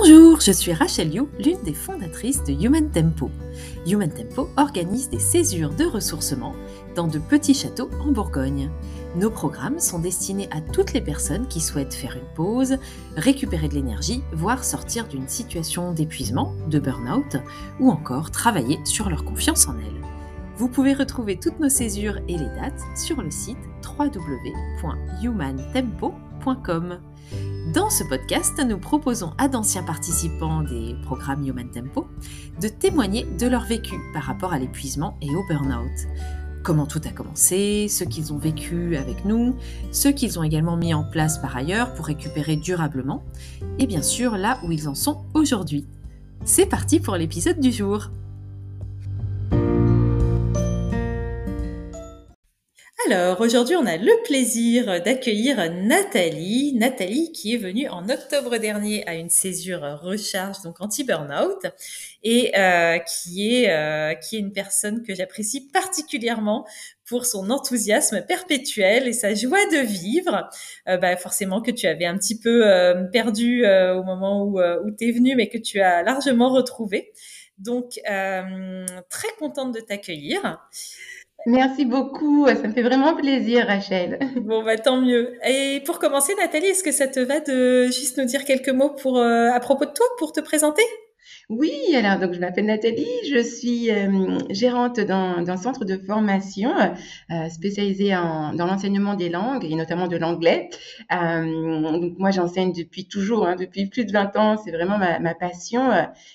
Bonjour, je suis Rachel You, l'une des fondatrices de Human Tempo. Human Tempo organise des césures de ressourcement dans de petits châteaux en Bourgogne. Nos programmes sont destinés à toutes les personnes qui souhaitent faire une pause, récupérer de l'énergie, voire sortir d'une situation d'épuisement, de burn-out, ou encore travailler sur leur confiance en elles. Vous pouvez retrouver toutes nos césures et les dates sur le site www.humantempo.com. Dans ce podcast, nous proposons à d'anciens participants des programmes Human Tempo de témoigner de leur vécu par rapport à l'épuisement et au burn-out. Comment tout a commencé, ce qu'ils ont vécu avec nous, ce qu'ils ont également mis en place par ailleurs pour récupérer durablement, et bien sûr là où ils en sont aujourd'hui. C'est parti pour l'épisode du jour. Alors, aujourd'hui, on a le plaisir d'accueillir Nathalie. Nathalie qui est venue en octobre dernier à une césure recharge, donc anti-burnout, et euh, qui, est, euh, qui est une personne que j'apprécie particulièrement pour son enthousiasme perpétuel et sa joie de vivre. Euh, bah, forcément que tu avais un petit peu perdu au moment où, où tu es venue, mais que tu as largement retrouvé. Donc, très contente de t'accueillir. Merci beaucoup, ça me fait vraiment plaisir, Rachel. Bon, bah tant mieux. Et pour commencer, Nathalie, est-ce que ça te va de juste nous dire quelques mots pour, euh, à propos de toi, pour te présenter? Oui, alors donc je m'appelle Nathalie, je suis euh, gérante d'un centre de formation euh, spécialisé en, dans l'enseignement des langues et notamment de l'anglais. Euh, donc moi j'enseigne depuis toujours, hein, depuis plus de 20 ans, c'est vraiment ma, ma passion.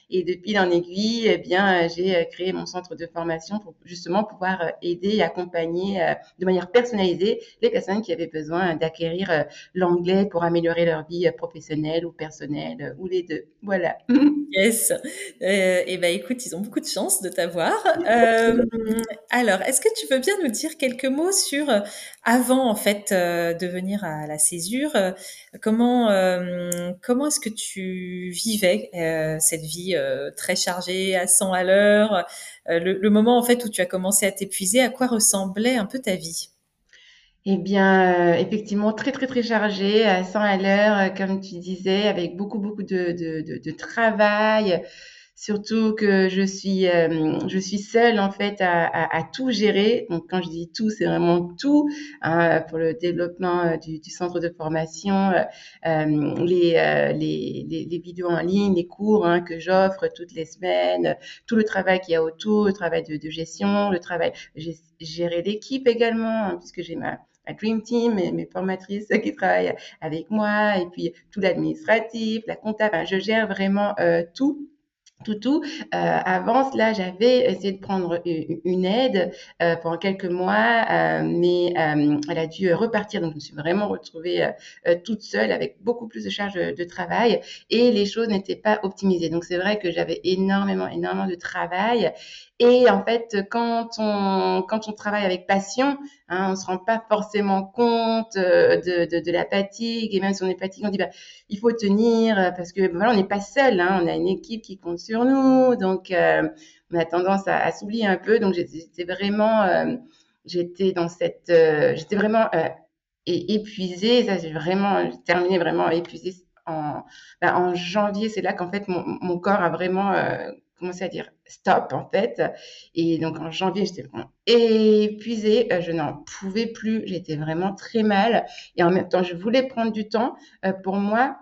et depuis l'an aiguille, eh bien j'ai créé mon centre de formation pour justement pouvoir aider et accompagner de manière personnalisée les personnes qui avaient besoin d'acquérir l'anglais pour améliorer leur vie professionnelle ou personnelle ou les deux. Voilà. Yes. Euh, et ben écoute, ils ont beaucoup de chance de t'avoir. Euh, alors, est-ce que tu veux bien nous dire quelques mots sur euh, avant en fait de venir à la césure Comment comment est-ce que tu vivais cette vie très chargée à 100 à l'heure le, le moment en fait où tu as commencé à t'épuiser, à quoi ressemblait un peu ta vie? Eh bien, effectivement, très, très, très chargée, à 100 à l'heure, comme tu disais, avec beaucoup, beaucoup de, de, de, de travail, Surtout que je suis, euh, je suis seule en fait à, à, à, tout gérer. Donc quand je dis tout, c'est vraiment tout hein, pour le développement euh, du, du, centre de formation, euh, euh les, les, les, les, vidéos en ligne, les cours hein, que j'offre toutes les semaines, tout le travail qu'il y a autour, le travail de, de gestion, le travail, gérer l'équipe également, hein, puisque j'ai ma ma Dream Team, mes, mes, formatrices qui travaillent avec moi, et puis tout l'administratif, la comptable. je gère vraiment euh, tout tout Euh, avant cela, j'avais essayé de prendre une aide euh, pendant quelques mois, euh, mais euh, elle a dû repartir. Donc, je me suis vraiment retrouvée euh, toute seule avec beaucoup plus de charges de travail et les choses n'étaient pas optimisées. Donc, c'est vrai que j'avais énormément, énormément de travail et en fait, quand on, quand on travaille avec passion, hein, on se rend pas forcément compte euh, de, de, de, la fatigue. Et même si on est fatigué, on dit bah, il faut tenir parce que voilà, on n'est pas seul. Hein, on a une équipe qui compte sur nous. Donc, euh, on a tendance à, à s'oublier un peu. Donc, j'étais vraiment, euh, j'étais dans euh, épuisée. Ça, j'ai vraiment terminé vraiment épuisée en, bah, en janvier. C'est là qu'en fait, mon corps a vraiment commencé à dire stop en fait. Et donc en janvier, j'étais vraiment épuisée, euh, je n'en pouvais plus, j'étais vraiment très mal. Et en même temps, je voulais prendre du temps euh, pour moi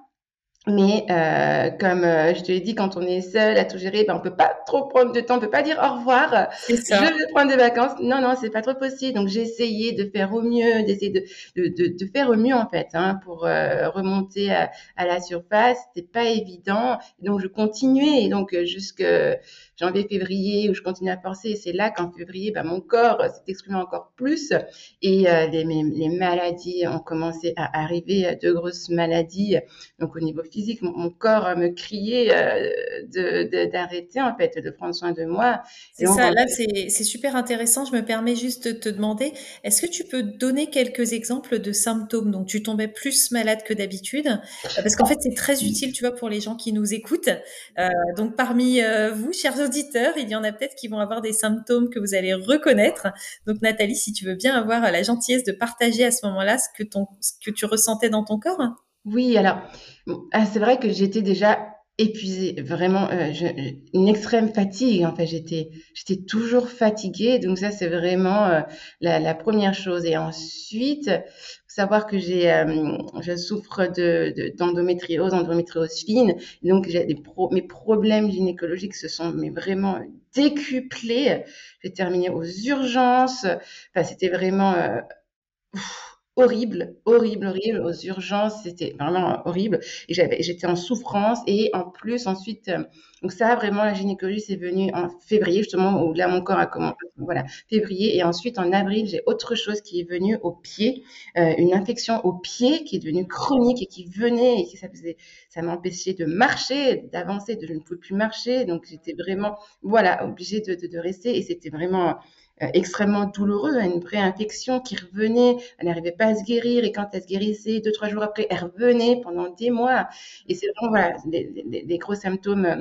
mais euh, comme euh, je te l'ai dit, quand on est seul à tout gérer, ben on peut pas trop prendre de temps, on peut pas dire au revoir. Je vais prendre des vacances. Non, non, c'est pas trop possible. Donc j'ai essayé de faire au mieux, d'essayer de, de, de, de, faire au mieux en fait, hein, pour euh, remonter à, à, la surface. C'était pas évident. Donc je continuais. Et donc jusque janvier, février, où je continue à forcer. C'est là qu'en février, ben, mon corps s'est exprimé encore plus et euh, les, les, maladies ont commencé à arriver, de grosses maladies. Donc au niveau physique, mon, corps me criait euh, d'arrêter en fait, de prendre soin de moi. C'est ça, là c'est super intéressant. Je me permets juste de te demander, est-ce que tu peux donner quelques exemples de symptômes Donc tu tombais plus malade que d'habitude, parce qu'en fait c'est très utile, tu vois, pour les gens qui nous écoutent. Euh, donc parmi euh, vous, chers auditeurs, il y en a peut-être qui vont avoir des symptômes que vous allez reconnaître. Donc Nathalie, si tu veux bien avoir la gentillesse de partager à ce moment-là ce que tu ressentais dans ton corps. Oui, alors ah, c'est vrai que j'étais déjà épuisée, vraiment euh, une extrême fatigue. En fait, j'étais, j'étais toujours fatiguée. Donc ça, c'est vraiment euh, la, première chose. Et ensuite, savoir que j'ai, euh, je souffre de, d'endométriose, endométriose fine. Donc j'ai des mes problèmes gynécologiques se sont mais vraiment décuplés. J'ai terminé aux urgences. Enfin, c'était vraiment horrible, horrible, horrible, aux urgences, c'était vraiment horrible. Et j'étais en souffrance. Et en plus, ensuite, euh, donc ça, vraiment, la gynécologie, c'est venu en février, justement, où là, mon corps a commencé, voilà, février. Et ensuite, en avril, j'ai autre chose qui est venu au pied, euh, une infection au pied qui est devenue chronique et qui venait et qui ça faisait, ça m'empêchait de marcher, d'avancer, de je ne pouvais plus marcher. Donc, j'étais vraiment, voilà, obligée de, de, de rester. Et c'était vraiment, extrêmement douloureux, hein, une pré-infection qui revenait, elle n'arrivait pas à se guérir et quand elle se guérissait, deux, trois jours après, elle revenait pendant des mois. Et c'est vraiment voilà, les, gros symptômes euh,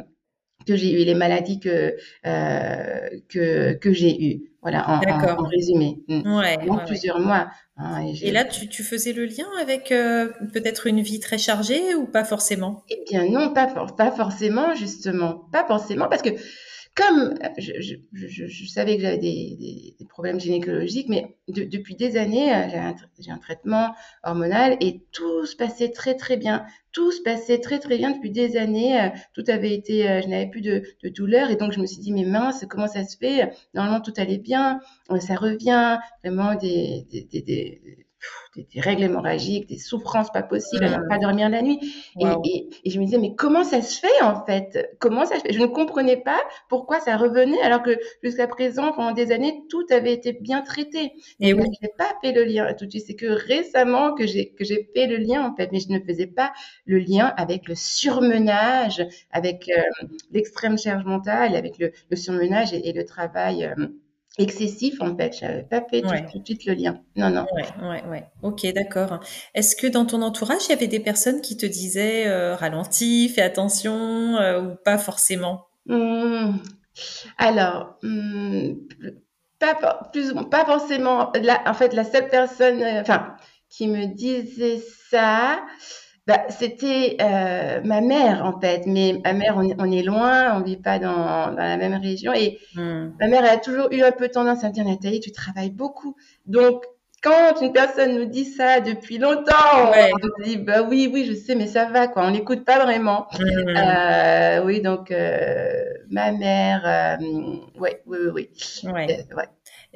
que j'ai eu, les maladies que, euh, que, que j'ai eues. Voilà, en, résumé. Mmh. Ouais, plusieurs mois. Hein, et, là, tu, tu, faisais le lien avec peut-être une vie très chargée ou pas forcément? Eh bien non, pas, pas forcément, justement. Pas forcément, parce que comme je, savais que j'avais des, problèmes gynécologiques, mais depuis des années, euh, j'ai un, traitement hormonal et tout se passait très très bien. Tout se passait très très bien depuis des années. Euh, tout avait été, euh, je n'avais plus de, douleur et donc je me suis dit mais mince, comment ça se fait? Normalement tout allait bien, ça revient, vraiment des, des des, règles hémorragiques, des souffrances pas possibles, à ne pas dormir la nuit. Et, et, et, je me disais, mais comment ça se fait en fait? Comment ça se fait? Je ne comprenais pas pourquoi ça revenait alors que jusqu'à présent, pendant des années, tout avait été bien traité. Et oui. je n'ai pas fait le lien tout de suite. C'est que récemment que j'ai que j'ai fait le lien en fait, mais je ne faisais pas le lien avec le surmenage, avec euh, l'extrême charge mentale, avec le, le surmenage et, et, le travail. Euh, excessif en fait. J'avais pas fait tout, de suite le lien. Non, non. Ouais, ouais, ouais. Ok, d'accord. Est-ce que dans ton entourage, il y avait des personnes qui te disaient euh, ralentis, fais attention euh, ou pas forcément? Mmh. Alors, mmh, pas, plus, pas forcément. en fait, la seule personne, euh, enfin, qui me disait ça, bah, c'était euh, ma mère en fait, mais ma mère, on, est loin, on vit pas dans, dans la même région et mmh. ma mère elle a toujours eu un peu tendance à me dire Nathalie, tu travailles beaucoup, donc quand une personne nous dit ça depuis longtemps, ouais. on se dit bah oui, oui, je sais, mais ça va quoi, on n'écoute pas vraiment. Mmh. Euh, oui, donc euh, ma mère, oui, oui, oui. Ouais. ouais.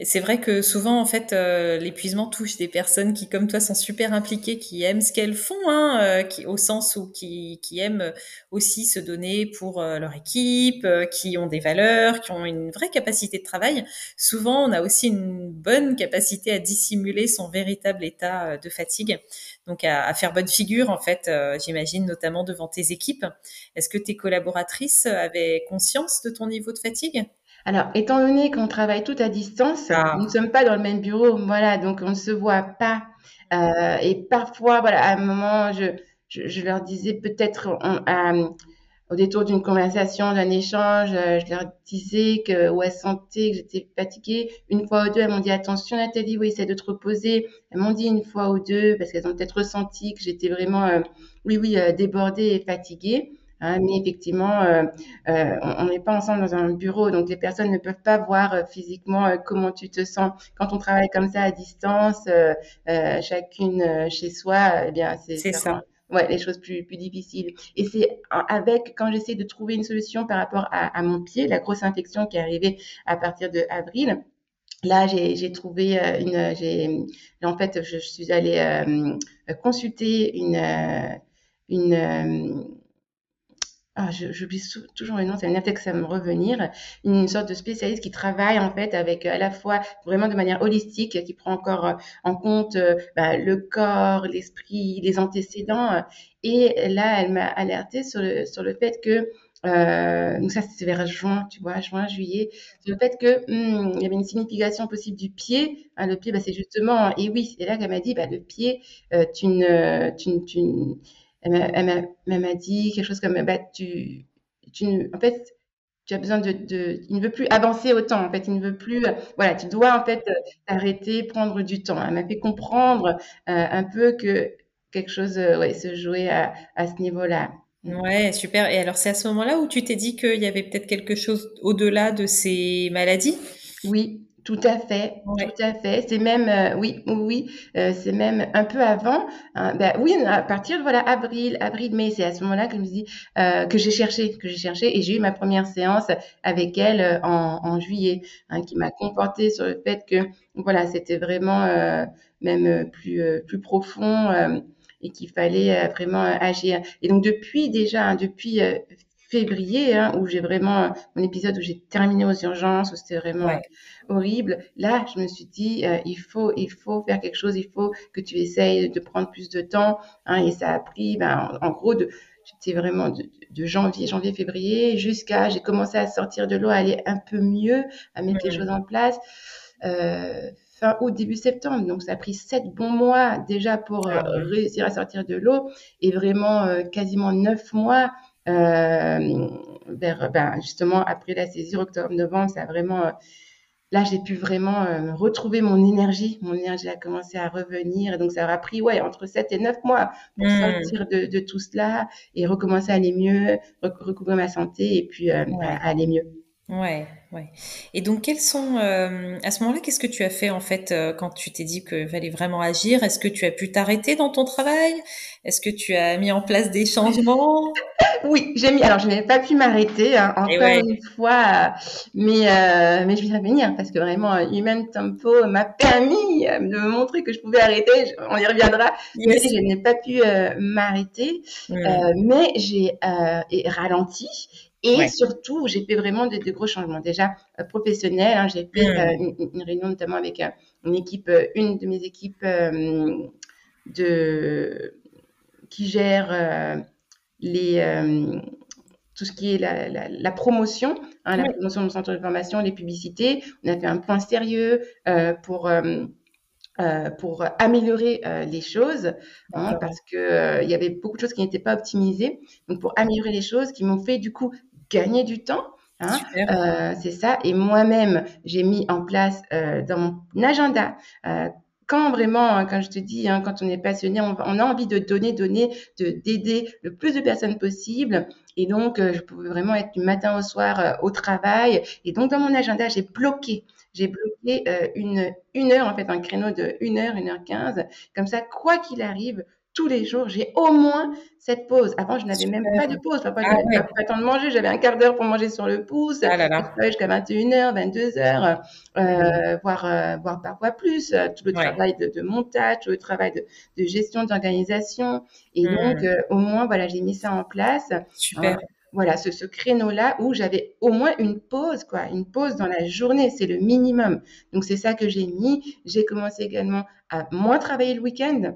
C'est vrai que souvent, en fait, euh, l'épuisement touche des personnes qui, comme toi, sont super impliquées, qui aiment ce qu'elles font, hein, euh, qui, au sens où qui, aiment aussi se donner pour euh, leur équipe, euh, qui ont des valeurs, qui ont une vraie capacité de travail. Souvent, on a aussi une bonne capacité à dissimuler son véritable état euh, de fatigue, donc à faire bonne figure, en fait, j'imagine, notamment devant tes équipes. Est-ce que tes collaboratrices avaient conscience de ton niveau de fatigue? Alors, étant donné qu'on travaille tout à distance, ah. nous ne sommes pas dans le même bureau, voilà, donc on ne se voit pas. Euh, et parfois, voilà, à un moment, je, je, je leur disais peut-être euh, au détour d'une conversation, d'un échange, euh, je leur disais que, ou elles sentaient que j'étais fatiguée. Une fois ou deux, elles m'ont dit attention Nathalie, oui, essaie de te reposer. Elles m'ont dit une fois ou deux, parce qu'elles ont peut-être ressenti que j'étais vraiment, euh, oui, oui, euh, débordée et fatiguée. Hein, mais effectivement, euh, euh, on n'est pas ensemble dans un bureau, donc les personnes ne peuvent pas voir euh, physiquement comment tu te sens. Quand on travaille comme ça à distance, chacune chez soi, eh bien c'est ça. Ouais, les choses plus, plus difficiles. Et c'est avec, quand j'essaie de trouver une solution par rapport à, à, mon pied, la grosse infection qui est arrivée à partir de avril, Là, j'ai trouvé une, j'ai, en fait, je, je suis allée consulter une, une, ah, j'oublie toujours le nom, c'est un texte à me revenir, une sorte de spécialiste qui travaille en fait avec à la fois vraiment de manière holistique, qui prend encore euh, en compte euh, bah, le corps, l'esprit, les antécédents. Et là, elle m'a alerté sur le, sur le fait que euh, donc ça, c'est vers juin, tu vois, juin, juillet. Sur le fait que hum, il y avait une signification possible du pied. Hein, le pied, bah, c'est justement, et oui, c'est là qu'elle m'a dit, bah, le pied, euh, tu ne, tu, tu, elle m'a dit quelque chose comme bah, tu, tu, en fait, tu as besoin de, de, il ne veut plus avancer autant. En fait, il ne veut plus, voilà, tu dois en fait t'arrêter, prendre du temps. Elle m'a fait comprendre euh, un peu que quelque chose, euh, ouais, se jouait à, à ce niveau-là. Ouais, super. Et alors, c'est à ce moment-là où tu t'es dit qu'il y avait peut-être quelque chose au-delà de ces maladies? Oui, tout à fait, Ouais. tout à fait. C'est même, euh, oui, oui, euh, c'est même un peu avant. hein, ben oui, à partir de voilà avril, avril, mai, c'est à ce moment-là que je me dis euh, que j'ai cherché, que j'ai cherché, et j'ai eu ma première séance avec elle euh, en, en juillet, hein, qui m'a conforté sur le fait que voilà, c'était vraiment euh, même euh, plus plus profond et qu'il fallait vraiment agir. Et donc depuis déjà, hein, depuis février, hein, où j'ai vraiment euh, mon épisode où j'ai terminé aux urgences, où c'était vraiment Ouais. horrible. Là, je me suis dit, euh, il faut, il faut faire quelque chose, il faut que tu essayes de prendre plus de temps. Hein, et ça a pris, ben, en, en gros, de, j'étais vraiment de, de janvier, janvier, février, jusqu'à, j'ai commencé à sortir de l'eau, à aller un peu mieux, à mettre les Mm. choses en place. Euh, fin août, début septembre. Donc, ça a pris sept bons mois déjà pour euh, Ah ouais. réussir à sortir de l'eau et vraiment euh, quasiment neuf mois euh, vers, ben, justement, après la césure, octobre-novembre, ça a vraiment, euh, là, j'ai pu vraiment euh, retrouver mon énergie. Mon énergie a commencé à revenir. Et donc, ça aura pris, ouais, entre 7 et 9 mois pour Mm. sortir de, de tout cela et recommencer à aller mieux, rec- recouvrer ma santé et puis euh, Ouais. à aller mieux. Ouais, ouais. Et donc, quels sont, euh, à ce moment-là, qu'est-ce que tu as fait en fait euh, quand tu t'es dit qu'il fallait vraiment agir? Est-ce que tu as pu t'arrêter dans ton travail? Est-ce que tu as mis en place des changements? Oui, j'ai mis. Alors, je n'avais pas pu m'arrêter, hein, Et encore ouais, une fois, euh, mais mais je vais revenir parce que vraiment, Human Tempo m'a permis de me montrer que je pouvais arrêter. On y reviendra, mais je n'ai pas pu m'arrêter. Mm. Euh, mais j'ai ralenti et Ouais. surtout j'ai fait vraiment de, de gros changements. Déjà euh, professionnels, hein, j'ai fait euh, Mm. une, une réunion notamment avec euh, une équipe, euh, une de mes équipes euh, de qui gère euh, les euh, tout ce qui est la, la, la promotion, hein, la promotion de mon centre de formation, les publicités. On a fait un point sérieux euh, pour euh, euh, pour améliorer euh, les choses, hein, parce que euh, il y avait beaucoup de choses qui n'étaient pas optimisées. Donc pour améliorer les choses, qui m'ont fait du coup gagner du temps. Hein, euh, c'est ça. Et moi-même, j'ai mis en place euh, dans mon agenda. Euh, quand vraiment, hein, quand je te dis, hein, quand on est passionné, on, on, a envie de donner, donner, de d'aider le plus de personnes possible. Et donc, euh, je pouvais vraiment être du matin au soir euh, au travail. Et donc, dans mon agenda, j'ai bloqué j'ai bloqué euh, une, une heure, en fait, un créneau de 1 heure, 1 heure 15. Comme ça, quoi qu'il arrive, tous les jours, j'ai au moins cette pause. Avant, je n'avais même pas de pause. Je Ah ouais. pas, le temps de manger. J'avais un quart d'heure pour manger sur le pouce. Ah là jusqu'à 21h, 22h, Mm. euh, voire, euh, voire parfois plus. Euh, Tout le Ouais. travail de, de montage, tout le travail de, de gestion, d'organisation. Et donc, Mm. euh, au moins, voilà, j'ai mis ça en place. Super. voilà, ce, ce créneau-là où j'avais au moins une pause, quoi, une pause dans la journée, c'est le minimum. Donc c'est ça que j'ai mis. J'ai commencé également à moins travailler le week-end.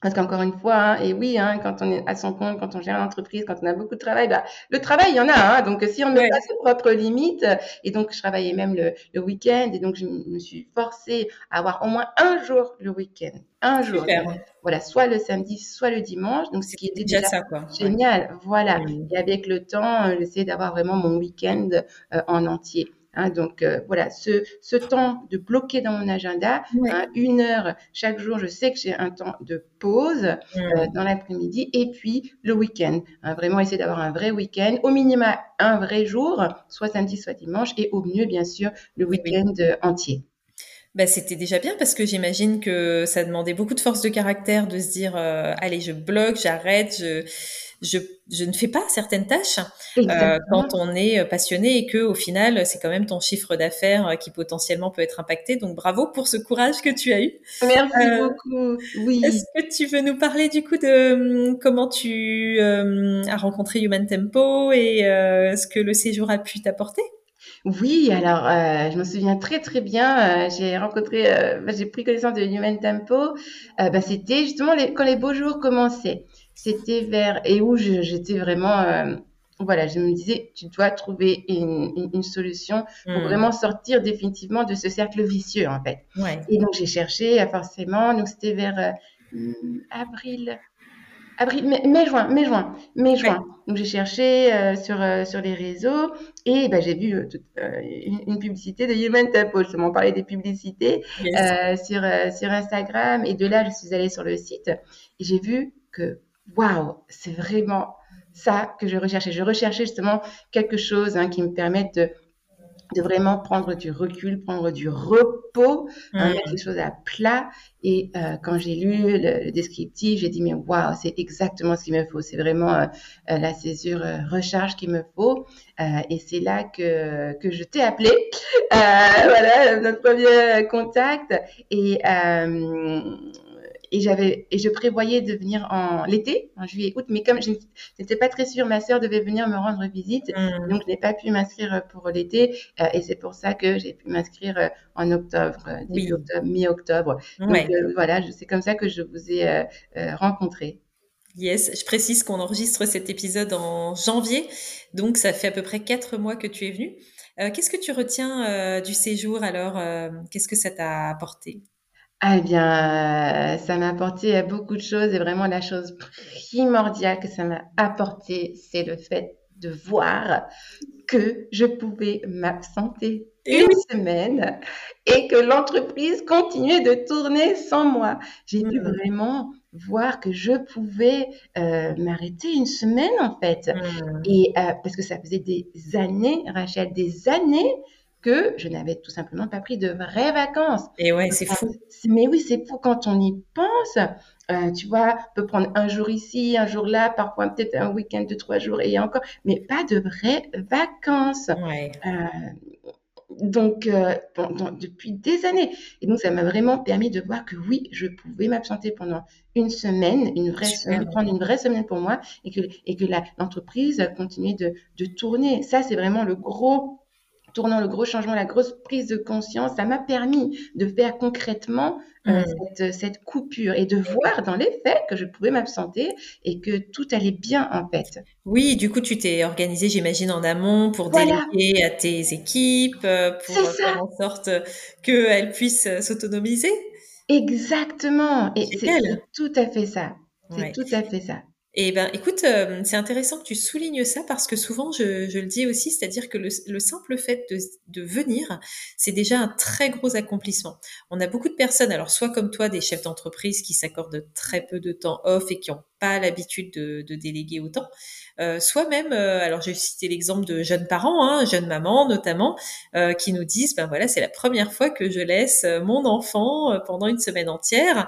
Parce qu'encore une fois, hein, et oui, hein, quand on est à son compte, quand on gère l'entreprise, quand on a beaucoup de travail, bah, le travail, il y en a. Hein, donc, si on ne met Ouais. pas ses propres limites, et donc je travaillais même le, le week-end, et donc je me suis forcée à avoir au moins un jour le week-end. Un jour. Donc, voilà, soit le samedi, soit le dimanche. Donc, ce qui était déjà ça, quoi. Génial. Voilà. Et avec le temps, euh, j'essaie d'avoir vraiment mon week-end euh, en entier. Hein, donc euh, voilà, ce, ce temps de bloquer dans mon agenda, hein, une heure chaque jour, je sais que j'ai un temps de pause euh, dans l'après-midi et puis le week-end. Hein, vraiment essayer d'avoir un vrai week-end, au minimum un vrai jour, soit samedi, soit dimanche, et au mieux bien sûr le week-end euh, entier. Bah, c'était déjà bien parce que j'imagine que ça demandait beaucoup de force de caractère de se dire euh, allez je bloque j'arrête je je je ne fais pas certaines tâches euh, quand on est passionné et que au final c'est quand même ton chiffre d'affaires euh, qui potentiellement peut être impacté donc bravo pour ce courage que tu as eu Merci Euh, beaucoup. Oui. est-ce que tu veux nous parler du coup de hum, comment tu euh, as rencontré Human Tempo et euh, ce que le séjour a pu t'apporter? Oui, alors euh, je me souviens très très bien. euh, j'ai rencontré, euh, bah, j'ai pris connaissance de Human Tempo. Euh, bah, c'était justement les- quand les beaux jours commençaient. C'était vers et où j'étais vraiment, euh, voilà, je me disais, tu dois trouver une, une- une solution pour Hmm. vraiment sortir définitivement de ce cercle vicieux en fait. Ouais. Et donc j'ai cherché euh, forcément. Donc c'était vers euh, avril. Avril, mai, mai, juin, mai, juin, mai, Ouais. juin. Donc j'ai cherché euh, sur, euh, sur les réseaux et bah, j'ai vu toute, une, une publicité de Human Tempo. Je m'en parlais des publicités Yes. sur, sur Instagram et de là je suis allée sur le site et j'ai vu que waouh, c'est vraiment ça que je recherchais. Je recherchais justement quelque chose hein, qui me permette de de vraiment prendre du recul, prendre du repos, hein, mettre les choses à plat. Et euh, quand j'ai lu le, descriptif, j'ai dit mais waouh, c'est exactement ce qu'il me faut. C'est vraiment euh, euh, la césure recharge qu'il me faut. et c'est là que que je t'ai appelé. voilà notre premier contact. Et et j'avais et je prévoyais de venir en l'été, en juillet, août, mais comme je n'étais pas très sûre, ma sœur devait venir me rendre visite, mmh. donc je n'ai pas pu m'inscrire pour l'été, euh, et c'est pour ça que j'ai pu m'inscrire euh, en octobre, euh, début octobre, mi-octobre. Donc voilà, c'est comme ça que je vous ai rencontré. Yes, je précise qu'on enregistre cet épisode en janvier, donc ça fait à peu près quatre mois que tu es venu. Qu'est-ce que tu retiens du séjour alors Qu'est-ce que ça t'a apporté? Ah eh bien, euh, ça m'a apporté beaucoup de choses et vraiment la chose primordiale que ça m'a apporté, c'est le fait de voir que je pouvais m'absenter une semaine et que l'entreprise continuait de tourner sans moi. J'ai pu mmh. vraiment voir que je pouvais euh, m'arrêter une semaine en fait. Mmh. Et euh, parce que ça faisait des années, Rachel, des années que je n'avais tout simplement pas pris de vraies vacances. Et ouais, c'est fou. Mais oui, c'est fou quand on y pense. Euh, tu vois, on peut prendre un jour ici, un jour là, parfois peut-être un week-end de trois jours et encore, mais pas de vraies vacances. Ouais. Euh, donc, euh, depuis des années. Et donc, ça m'a vraiment permis de voir que oui, je pouvais m'absenter pendant une semaine, une vraie semaine, prendre une vraie semaine pour moi et que, et que l'entreprise continuait de, de tourner. Ça, c'est vraiment le gros tournant le gros changement, la grosse prise de conscience, ça m'a permis de faire concrètement euh, mm. cette, coupure et de voir dans les faits que je pouvais m'absenter et que tout allait bien en fait. Oui, du coup, tu t'es organisé, j'imagine, en amont pour déléguer à tes équipes, euh, pour faire en sorte qu'elles puissent euh, s'autonomiser? Exactement. Et c'est tout à fait ça. C'est tout à fait ça. Eh ben, écoute, euh, c'est intéressant que tu soulignes ça parce que souvent, je, le dis aussi, c'est-à-dire que le, le, simple fait de, de venir, c'est déjà un très gros accomplissement. On a beaucoup de personnes, alors soit comme toi, des chefs d'entreprise qui s'accordent très peu de temps off et qui ont pas l'habitude de, déléguer autant. Euh, soit même, euh, alors j'ai cité l'exemple de jeunes parents, hein, jeunes mamans notamment, euh, qui nous disent, ben voilà, c'est la première fois que je laisse euh, mon enfant pendant une semaine entière.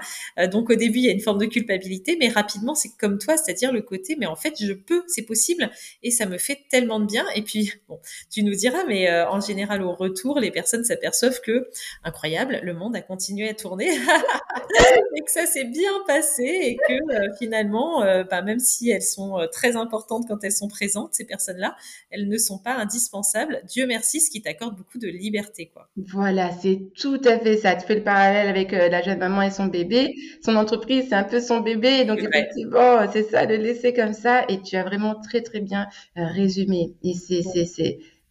donc au début, il y a une forme de culpabilité, mais rapidement, c'est comme toi, c'est-à-dire le côté, mais en fait, je peux, c'est possible, et ça me fait tellement de bien. Et puis, bon, tu nous diras, mais en général, au retour, les personnes s'aperçoivent que, incroyable, le monde a continué à tourner, et que ça s'est bien passé, et que finalement, euh, bah, même si elles sont euh, très importantes quand elles sont présentes, ces personnes-là, elles ne sont pas indispensables. Dieu merci, ce qui t'accorde beaucoup de liberté, quoi. Voilà, c'est tout à fait ça. Tu fais le parallèle avec euh, la jeune maman et son bébé. Son entreprise, c'est un peu son bébé. Donc, effectivement, c'est ça, le laisser comme ça. Et tu as vraiment très, très bien résumé. Et c'est,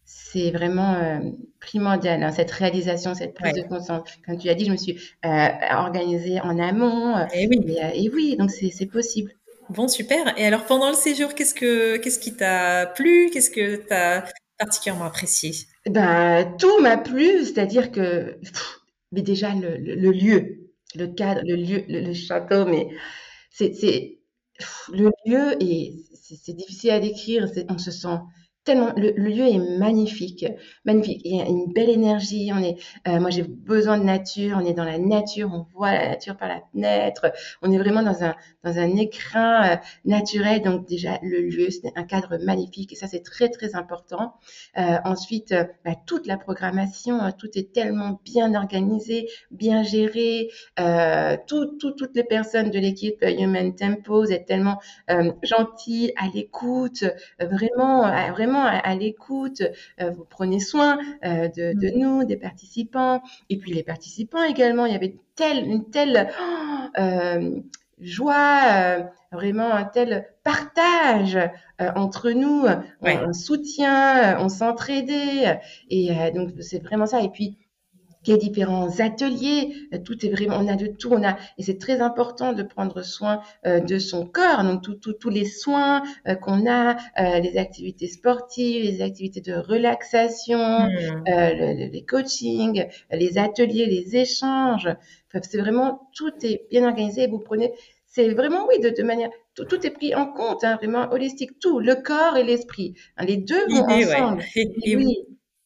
c'est, vraiment euh, primordial, hein, cette réalisation, cette prise de conscience. Comme tu as dit, je me suis euh, organisée en amont. et, oui. et oui, donc c'est possible. Bon, super. Et alors, pendant le séjour, qu'est-ce que qu'est-ce qui t'a plu? Qu'est-ce que tu as particulièrement apprécié? Ben, Tout m'a plu, c'est-à-dire que mais déjà le, le, lieu, le cadre, le lieu, le, château, mais c'est le lieu et c'est difficile à décrire. On se sent tellement le, lieu est magnifique magnifique. Il y a une belle énergie on est euh, moi j'ai besoin de nature on est dans la nature on voit la nature par la fenêtre on est vraiment dans un dans un écrin euh, naturel. Donc déjà le lieu c'est un cadre magnifique et ça c'est très très important. Euh, ensuite bah, toute la programmation hein, tout est tellement bien organisé bien géré. Tout, tout, toutes les personnes de l'équipe Human Tempo êtes tellement gentilles à l'écoute. Vraiment vraiment à, l'écoute, euh, vous prenez soin euh, de, mm. nous, des participants, et puis les participants également. Il y avait telle, une telle euh, joie, vraiment un tel partage entre nous, un soutien, on s'entraidait, et donc c'est vraiment ça. Et puis les différents ateliers, euh, tout est vraiment, on a de tout, on a, et c'est très important de prendre soin euh, de son corps, donc tous les soins euh, qu'on a, les activités sportives, les activités de relaxation, mmh. les coachings, les ateliers, les échanges, c'est vraiment, tout est bien organisé, vous prenez, c'est vraiment, oui, de, de manière, tout, tout, est pris en compte, hein, vraiment holistique, tout, le corps et l'esprit, hein, les deux vont ensemble. Et, oui.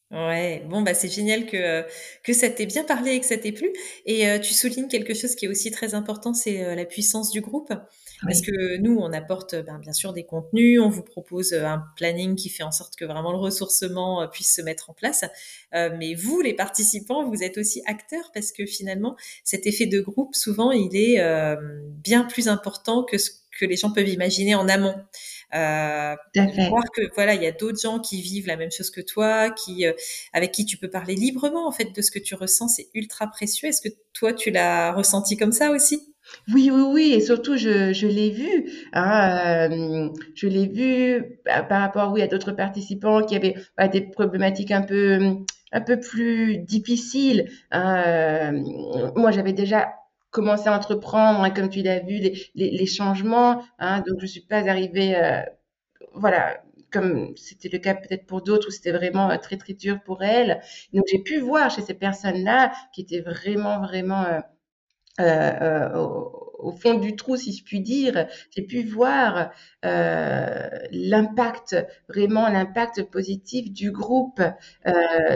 Ouais, bon bah c'est génial que que ça t'ait bien parlé et que ça t'ait plu. Et euh, tu soulignes quelque chose qui est aussi très important, c'est euh, la puissance du groupe. Parce que nous, on apporte ben, bien sûr des contenus, on vous propose euh, un planning qui fait en sorte que vraiment le ressourcement puisse se mettre en place. mais vous, les participants, vous êtes aussi acteurs parce que finalement, cet effet de groupe, souvent, il est bien plus important que ce que les gens peuvent imaginer en amont. Euh, voir que voilà, il y a d'autres gens qui vivent la même chose que toi, qui euh, avec qui tu peux parler librement en fait de ce que tu ressens, c'est ultra précieux. Est-ce que toi tu l'as ressenti comme ça aussi? Oui, oui, oui, et surtout je, je l'ai vu, hein, euh, je l'ai vu bah, par rapport oui à d'autres participants qui avaient bah, des problématiques un peu un peu plus difficiles. Hein, euh, moi, j'avais déjà commencer à entreprendre, hein, comme tu l'as vu, les, les, les changements. Hein, donc, je suis pas arrivée, euh, voilà, comme c'était le cas peut-être pour d'autres où c'était vraiment euh, très très dur pour elles. Donc, j'ai pu voir chez ces personnes-là qui étaient vraiment vraiment euh, euh, au, fond du trou, si je puis dire, j'ai pu voir euh, l'impact, vraiment l'impact positif du groupe. Euh,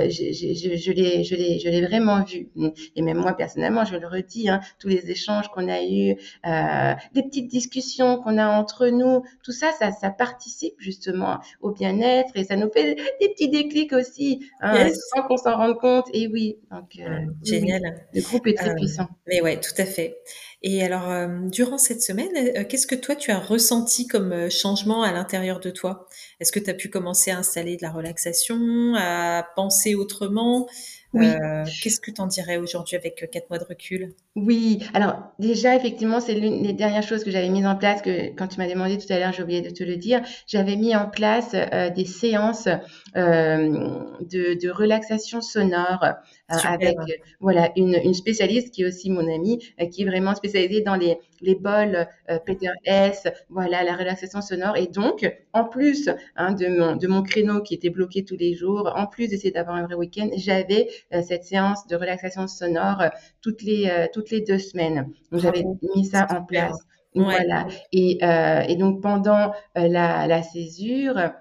je, je, je l'ai, je l'ai, je l'ai vraiment vu. Et même moi personnellement, je le redis, hein, tous les échanges qu'on a eus, euh, des petites discussions qu'on a entre nous, tout ça, ça, ça participe justement au bien-être et ça nous fait des petits déclics aussi, hein, sans qu'on s'en rende compte. Et oui, donc euh, génial. le groupe est très puissant. Mais ouais, tout à fait. Et alors, euh, durant cette semaine, euh, qu'est-ce que toi, tu as ressenti comme euh, changement à l'intérieur de toi? Est-ce que tu as pu commencer à installer de la relaxation, à penser autrement? Oui. Euh, Qu'est-ce que tu en dirais aujourd'hui avec quatre mois de recul? Oui, alors déjà, effectivement, c'est l'une des dernières choses que j'avais mises en place, que quand tu m'as demandé tout à l'heure, j'ai oublié de te le dire, j'avais mis en place euh, des séances euh, de, de, relaxation sonore avec voilà une, une, spécialiste qui est aussi mon amie, qui est vraiment spécialisée dans les, les bols Peter S, voilà, la relaxation sonore. Et donc, en plus hein, de, mon, de mon créneau qui était bloqué tous les jours, en plus d'essayer d'avoir un vrai week-end, j'avais euh, cette séance de relaxation sonore euh, toutes les euh, toutes les deux semaines. Donc j'avais mis ça en place. Voilà. Et, et donc pendant la, la césure,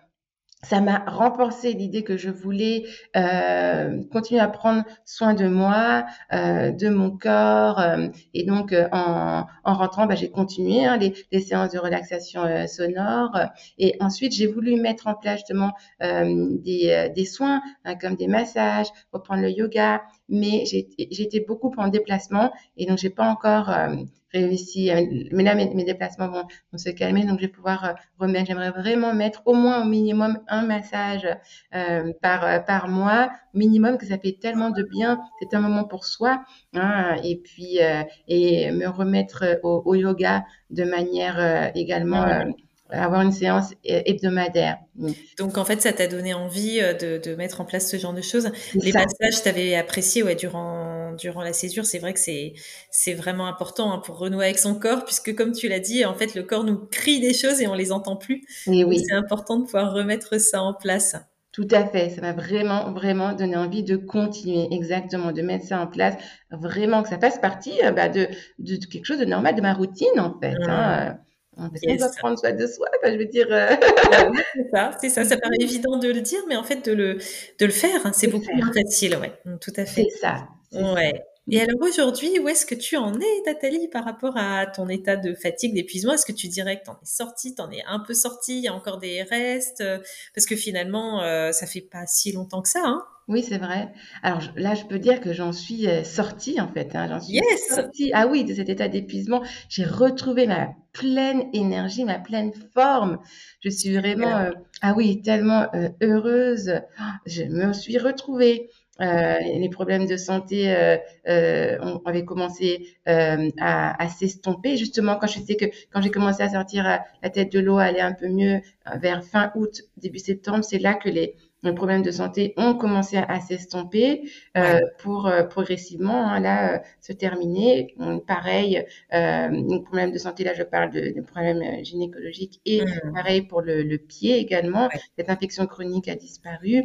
ça m'a renforcé l'idée que je voulais euh, continuer à prendre soin de moi, euh, de mon corps. Euh, et donc, euh, en, en, rentrant, bah, j'ai continué hein, les, les, séances de relaxation euh, sonore. Et ensuite, j'ai voulu mettre en place justement des, des, soins, hein, comme des massages, reprendre le yoga. Mais été beaucoup en déplacement et donc j'ai pas encore réussi. Mais là, mes, déplacements vont, vont, se calmer, donc je vais pouvoir euh, remettre. J'aimerais vraiment mettre au moins au minimum un massage euh, par euh, par mois, minimum que ça fait tellement de bien. C'est un moment pour soi, hein, et puis euh, et me remettre au, au, yoga de manière euh, également avoir une séance hebdomadaire. Donc en fait, ça t'a donné envie euh, de, de, mettre en place ce genre de choses. Les massages, t'avais apprécié ouais, durant durant la césure. C'est vrai que c'est c'est vraiment important hein, pour renouer avec son corps, puisque comme tu l'as dit, en fait, le corps nous crie des choses et on les entend plus. Et oui. C'est important de pouvoir remettre ça en place. Tout à fait, ça m'a vraiment, vraiment donné envie de continuer, exactement, de mettre ça en place, vraiment que ça fasse partie euh, bah, de, de, quelque chose de normal, de ma routine en fait. Hein. Parce qu'on doit prendre soin de soi, je veux dire. Euh. c'est ça, c'est ça. Ça paraît évident de le dire, mais en fait, de le, de le faire, hein, c'est beaucoup plus facile, ouais. Tout à fait. C'est ça. Ouais. Et alors aujourd'hui, où est-ce que tu en es, Nathalie, par rapport à ton état de fatigue, d'épuisement? Est-ce que tu dirais que tu en es sortie, tu en es un peu sortie, il y a encore des restes? Parce que finalement, euh, ça fait pas si longtemps que ça, hein oui, c'est vrai. Alors là, je peux dire que j'en suis euh, sortie en fait. Hein, j'en suis yes sortie. Ah oui, de cet état d'épuisement, j'ai retrouvé ma pleine énergie, ma pleine forme. Je suis vraiment, euh, ah oui, tellement euh, heureuse. Je me suis retrouvée. Euh, les problèmes de santé euh, euh, on avait commencé à, à s'estomper. Justement quand je sais que quand j'ai commencé à sortir la tête de l'eau, aller un peu mieux vers fin août, début septembre, c'est là que les mes problèmes de santé ont commencé à, s'estomper euh, pour euh, progressivement hein, là euh, se terminer. pareil, euh, problème de santé là, je parle de, de problèmes gynécologiques et mmh. pareil pour le, le pied également. Cette infection chronique a disparu,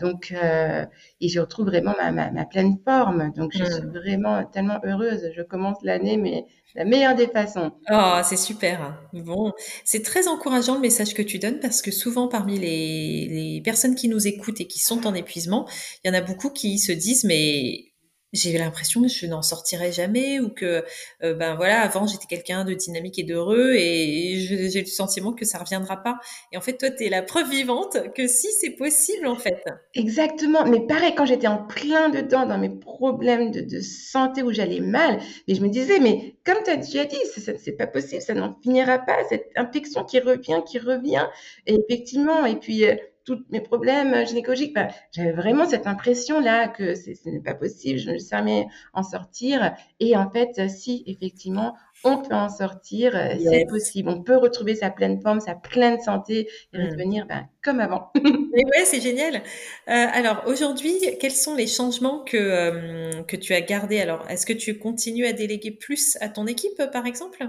donc et je retrouve vraiment ma, ma, ma pleine forme. Donc je suis mmh. vraiment tellement heureuse. Je commence l'année mais la meilleure des façons. Oh, c'est super. Bon, c'est très encourageant le message que tu donnes parce que souvent parmi les, les personnes qui nous écoutent et qui sont en épuisement, il y en a beaucoup qui se disent mais j'ai l'impression que je n'en sortirai jamais ou que euh, ben voilà avant j'étais quelqu'un de dynamique et d'heureux et j'ai le sentiment que ça reviendra pas. Et en fait toi tu es la preuve vivante que si c'est possible en fait. Exactement. Mais pareil quand j'étais en plein dedans dans mes problèmes de, de santé où j'allais mal mais je me disais mais comme tu as déjà dit c'est pas possible ça n'en finira pas cette infection qui revient qui revient. Et effectivement et puis euh, tous mes problèmes gynécologiques. J'avais vraiment cette impression-là que ce n'est pas possible, je ne sais jamais en sortir. Et en fait, si, effectivement, on peut en sortir, c'est possible. On peut retrouver sa pleine forme, sa pleine santé et hmm. redevenir ben, comme avant. Mais ouais, c'est génial. Euh, alors aujourd'hui, quels sont les changements que, euh, que tu as gardés? Alors, est-ce que tu continues à déléguer plus à ton équipe, par exemple?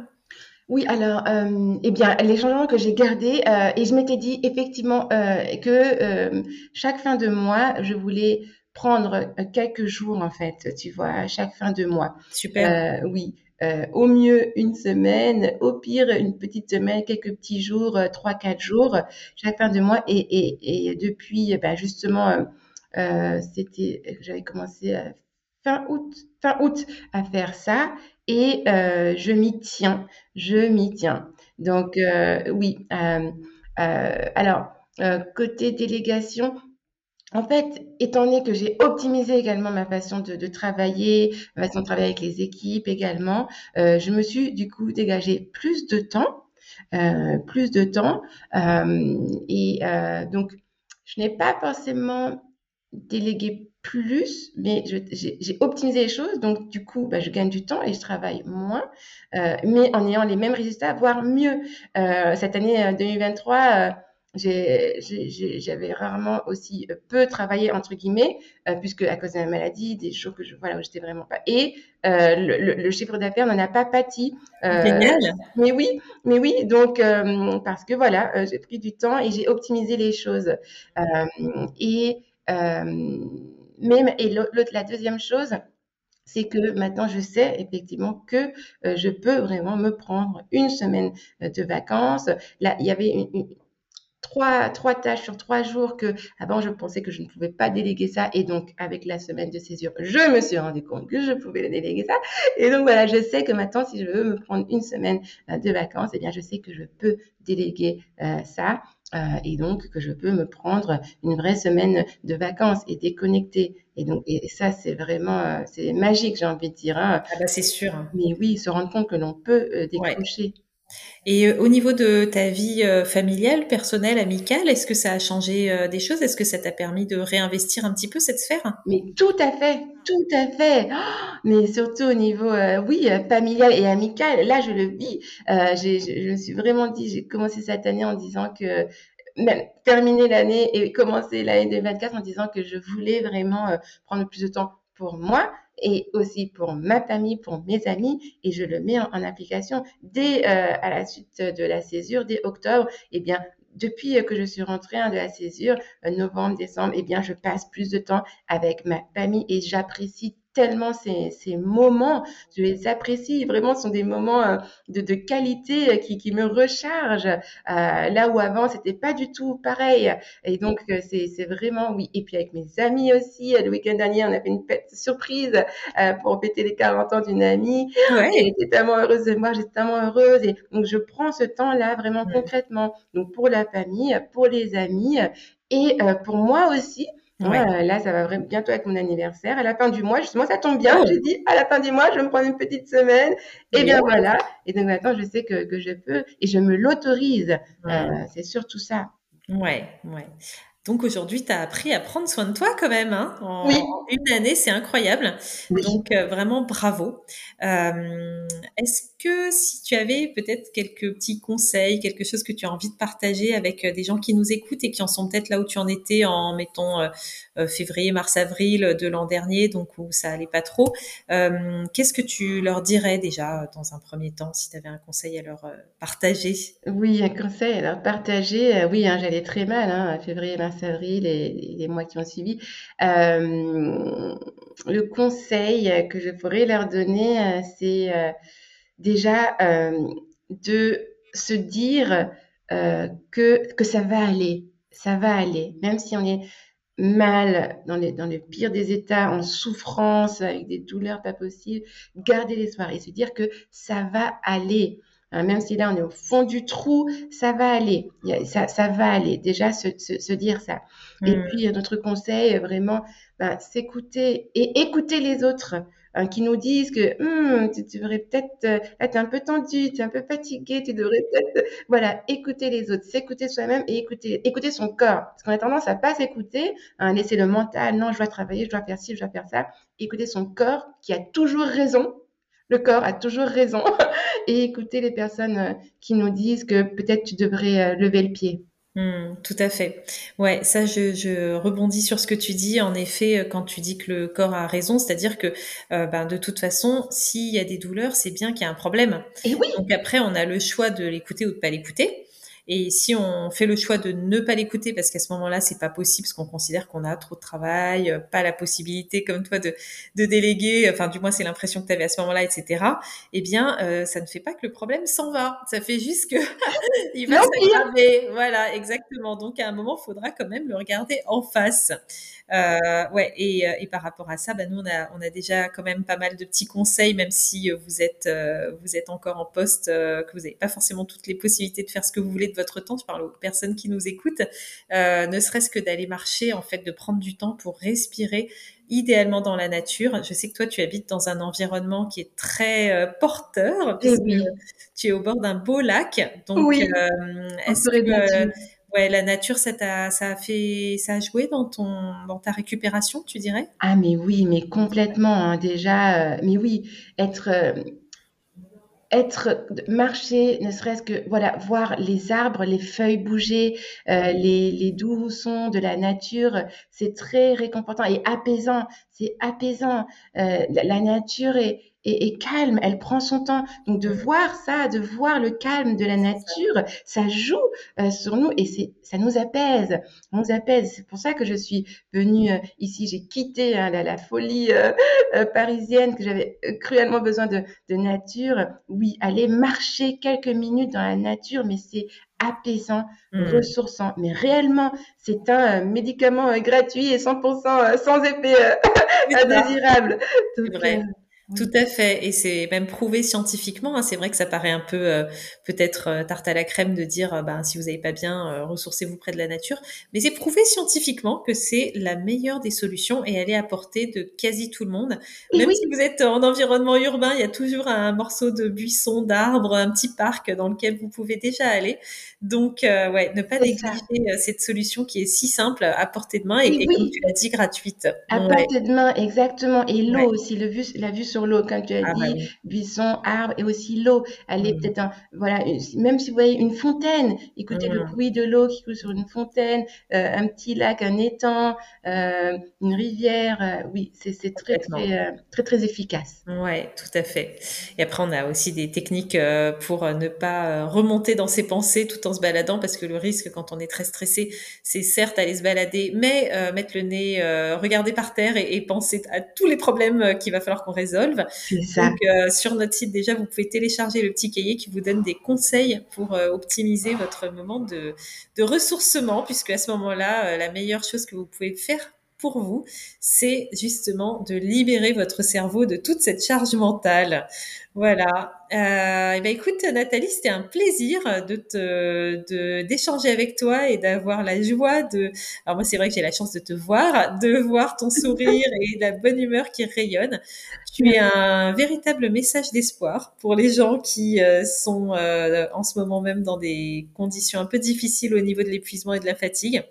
Oui, alors, euh, eh bien, les changements que j'ai gardés, euh, et je m'étais dit effectivement euh, que euh, chaque fin de mois, je voulais prendre quelques jours, en fait, tu vois, chaque fin de mois. Super. oui, au mieux une semaine, au pire une petite semaine, quelques petits jours, trois, quatre jours, chaque fin de mois. Et, et, et depuis, ben, justement, c'était, j'avais commencé fin août, fin août à faire ça et euh, je m'y tiens, je m'y tiens. Donc euh, oui, euh, alors côté délégation, en fait, étant donné que j'ai optimisé également ma façon de, travailler, ma façon de travailler avec les équipes également, je me suis du coup dégagé plus de temps, plus de temps, et donc je n'ai pas forcément délégué plus, mais j'ai optimisé les choses, donc du coup, bah, je gagne du temps et je travaille moins, euh, mais en ayant les mêmes résultats, voire mieux. Euh, cette année 2023, euh, j'avais rarement aussi peu travaillé entre guillemets puisque à cause de la maladie des jours que je voilà où j'étais vraiment pas et le, le, chiffre d'affaires n'en a pas pâti Génial. mais oui mais oui donc parce que voilà j'ai pris du temps et j'ai optimisé les choses et mais, et la deuxième chose, c'est que maintenant je sais effectivement que euh, je peux vraiment me prendre une semaine euh, de vacances. Là, il y avait une, trois, trois tâches sur trois jours que avant je pensais que je ne pouvais pas déléguer ça et donc avec la semaine de césure je me suis rendu compte que je pouvais déléguer ça et donc voilà je sais que maintenant si je veux me prendre une semaine euh, de vacances eh bien je sais que je peux déléguer ça euh, et donc que je peux me prendre une vraie semaine de vacances et déconnecter. Et donc, et ça, c'est vraiment, euh, c'est magique, j'ai envie de dire. Hein. Ah bah c'est sûr. Mais oui, se rendre compte que l'on peut euh, décrocher. Et au niveau de ta vie familiale, personnelle, amicale, est-ce que ça a changé des choses? Est-ce que ça t'a permis de réinvestir un petit peu cette sphère? Mais tout à fait, tout à fait. Oh, mais surtout au niveau, oui, familial et amical. Là, je le vis. je me suis vraiment dit, j'ai commencé cette année en disant que même terminer l'année et commencer l'année 2024 en disant que je voulais vraiment euh, prendre plus de temps pour moi et aussi pour ma famille, pour mes amis, et je le mets en, application dès euh, à la suite de la césure, dès octobre. Eh bien, depuis que je suis rentrée hein, de la césure, euh, novembre, décembre, eh bien, je passe plus de temps avec ma famille et j'apprécie tellement ces, ces moments, je les apprécie vraiment, ce sont des moments euh, de, de qualité euh, qui, qui me rechargent, euh, là où avant c'était pas du tout pareil. Et donc c'est, c'est vraiment oui. Et puis avec mes amis aussi, le week-end dernier on a fait une fête surprise pour fêter les 40 ans d'une amie. Ouais. J'étais tellement heureuse de moi, j'étais tellement heureuse et donc je prends ce temps-là vraiment concrètement, donc pour la famille, pour les amis et pour moi aussi là, ça va bientôt être mon anniversaire. À la fin du mois, justement, ça tombe bien. J'ai dit, à la fin du mois, je vais me prendre une petite semaine. Et bien voilà. Et donc maintenant, je sais que, que je peux et je me l'autorise. Euh, c'est surtout ça. Ouais, ouais. Donc aujourd'hui, tu as appris à prendre soin de toi quand même. Hein en oui. une année, c'est incroyable. Donc euh, vraiment bravo. Euh, est-ce que si tu avais peut-être quelques petits conseils, quelque chose que tu as envie de partager avec des gens qui nous écoutent et qui en sont peut-être là où tu en étais en mettons février, mars, avril de l'an dernier, donc où ça allait pas trop, qu'est-ce que tu leur dirais déjà dans un premier temps si tu avais un conseil à leur partager? Oui, un conseil à leur partager. oui, hein, j'allais très mal, hein, février, mars, avril et les mois qui ont suivi. Euh, le conseil que je pourrais leur donner, euh, c'est euh, déjà de se dire que, que ça va aller, ça va aller, même si on est mal, dans, les, dans le pire des états, en souffrance, avec des douleurs pas possibles, garder l'espoir et se dire que ça va aller. Hein, même si là on est au fond du trou, ça va aller. Ça, ça va aller. Déjà se, se, dire ça. Et hmm. puis notre conseil, vraiment, bah, s'écouter et écouter les autres. Hein, qui nous disent que hum, tu, devrais peut-être, euh, tu es un peu tendu, tu es un peu fatigué, tu devrais peut-être, voilà, écouter les autres, s'écouter soi-même et écouter, écouter son corps. Parce qu'on a tendance à pas s'écouter, hein, laisser le mental, non, je dois travailler, je dois faire ci, je dois faire ça. Écouter son corps qui a toujours raison le corps a toujours raison et écouter les personnes euh, qui nous disent que peut-être tu devrais euh, lever le pied. Hmm, tout à fait. Ouais, ça, je, rebondis sur ce que tu dis. En effet, euh, quand tu dis que le corps a raison, c'est-à-dire que, ben, de toute façon, s'il y a des douleurs, c'est bien qu'il y a un problème. Et oui. Donc après, on a le choix de l'écouter ou de pas l'écouter. Et si on fait le choix de ne pas l'écouter parce qu'à ce moment-là, c'est pas possible, parce qu'on considère qu'on a trop de travail, euh, pas la possibilité comme toi de, de déléguer, enfin du moins c'est l'impression que tu avais à ce moment-là, etc. Eh bien, euh, ça ne fait pas que le problème s'en va. Ça fait juste que il va s'aggraver. Voilà, exactement. Donc à un moment, il faudra quand même le regarder en face. Euh, ouais, et, et, par rapport à ça, bah, nous on a, on a déjà quand même pas mal de petits conseils, même si vous êtes, vous êtes encore en poste, que vous n'avez pas forcément toutes les possibilités de faire ce que vous voulez votre temps, je parle aux personnes qui nous écoutent, euh, ne serait-ce que d'aller marcher, en fait, de prendre du temps pour respirer idéalement dans la nature. Je sais que toi, tu habites dans un environnement qui est très euh, porteur, puisque oui. tu es au bord d'un beau lac. Donc, oui. euh, est-ce que ouais, la nature, ça a, ça a fait, ça a joué dans ton, dans ta récupération, tu dirais? Ah, mais oui, mais complètement. Hein, déjà, euh, mais oui, être être marcher ne serait-ce que voilà voir les arbres les feuilles bouger euh, les, les doux sons de la nature c'est très réconfortant et apaisant c'est apaisant. Euh, la nature est et, calme, elle prend son temps. Donc de voir ça, de voir le calme de la nature, ça joue euh, sur nous et ça nous apaise, on nous apaise. C'est pour ça que je suis venue euh, ici. J'ai quitté hein, la, folie euh, parisienne que j'avais cruellement besoin de, de nature. Oui, aller marcher quelques minutes dans la nature, mais c'est apaisant, mmh. ressourçant. Mais réellement, c'est un médicament gratuit et 100% sans effet indésirable. vrai. Tout à fait, et c'est même prouvé scientifiquement. Hein. C'est vrai que ça paraît un peu euh, peut-être euh, tarte à la crème de dire, euh, ben, si vous n'avez pas bien, ressourcez-vous près de la nature. Mais c'est prouvé scientifiquement que c'est la meilleure des solutions et elle est à portée de quasi tout le monde. Même si vous êtes en environnement urbain, il y a toujours un morceau de buisson, d'arbre, un petit parc dans lequel vous pouvez déjà aller. Donc, ouais, ne pas négliger cette solution qui est si simple à portée de main et, comme tu l'as dit, gratuite. À portée de main, exactement. Et l'eau aussi, le vue, la vue sur l'eau, comme tu as ah, dit, bah buisson, arbre et aussi l'eau. Est mmh. peut-être, voilà, même si vous voyez une fontaine, écoutez le mmh. bruit de l'eau qui coule sur une fontaine, euh, un petit lac, un étang, euh, une rivière. Euh, oui, c'est très, très, très, très, efficace. Ouais, tout à fait. Et après, on a aussi des techniques pour ne pas remonter dans ses pensées tout en se baladant, parce que le risque quand on est très stressé, c'est certes aller se balader, mais mettre le nez, regarder par terre et, et penser à tous les problèmes qu'il va falloir qu'on résolve donc, euh, sur notre site, déjà, vous pouvez télécharger le petit cahier qui vous donne des conseils pour euh, optimiser votre moment de, de ressourcement, puisque à ce moment-là, euh, la meilleure chose que vous pouvez faire pour vous, c'est justement de libérer votre cerveau de toute cette charge mentale. Voilà. Euh, et ben écoute, Nathalie, c'était un plaisir de te, d'échanger avec toi et d'avoir la joie de. Alors moi, c'est vrai que j'ai la chance de te voir, de voir ton sourire et la bonne humeur qui rayonne. Tu es un véritable message d'espoir pour les gens qui euh, sont euh, en ce moment même dans des conditions un peu difficiles au niveau de l'épuisement et de la fatigue.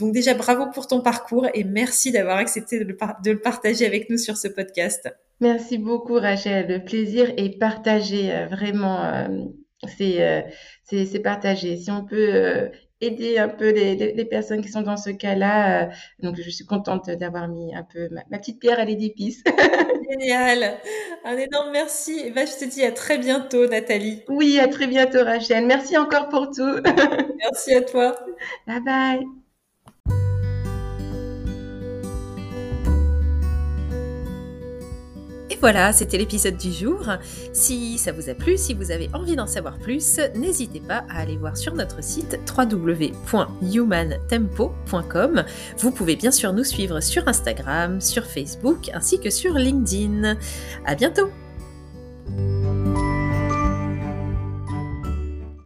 Donc déjà, bravo pour ton parcours et merci d'avoir accepté de le, partager avec nous sur ce podcast. Merci beaucoup Rachel, le plaisir est partagé, euh, vraiment, euh, c'est c'est partagé. Si on peut aider un peu les, les, personnes qui sont dans ce cas-là. Euh, donc, je suis contente d'avoir mis un peu ma, petite pierre à l'édifice. Génial. Un énorme merci. Et ben, je te dis à très bientôt, Nathalie. Oui, à très bientôt, Rachel. Merci encore pour tout. merci à toi. Bye bye. Voilà, c'était l'épisode du jour. Si ça vous a plu, si vous avez envie d'en savoir plus, n'hésitez pas à aller voir sur notre site www.humantempo.com. Vous pouvez bien sûr nous suivre sur Instagram, sur Facebook ainsi que sur LinkedIn. À bientôt!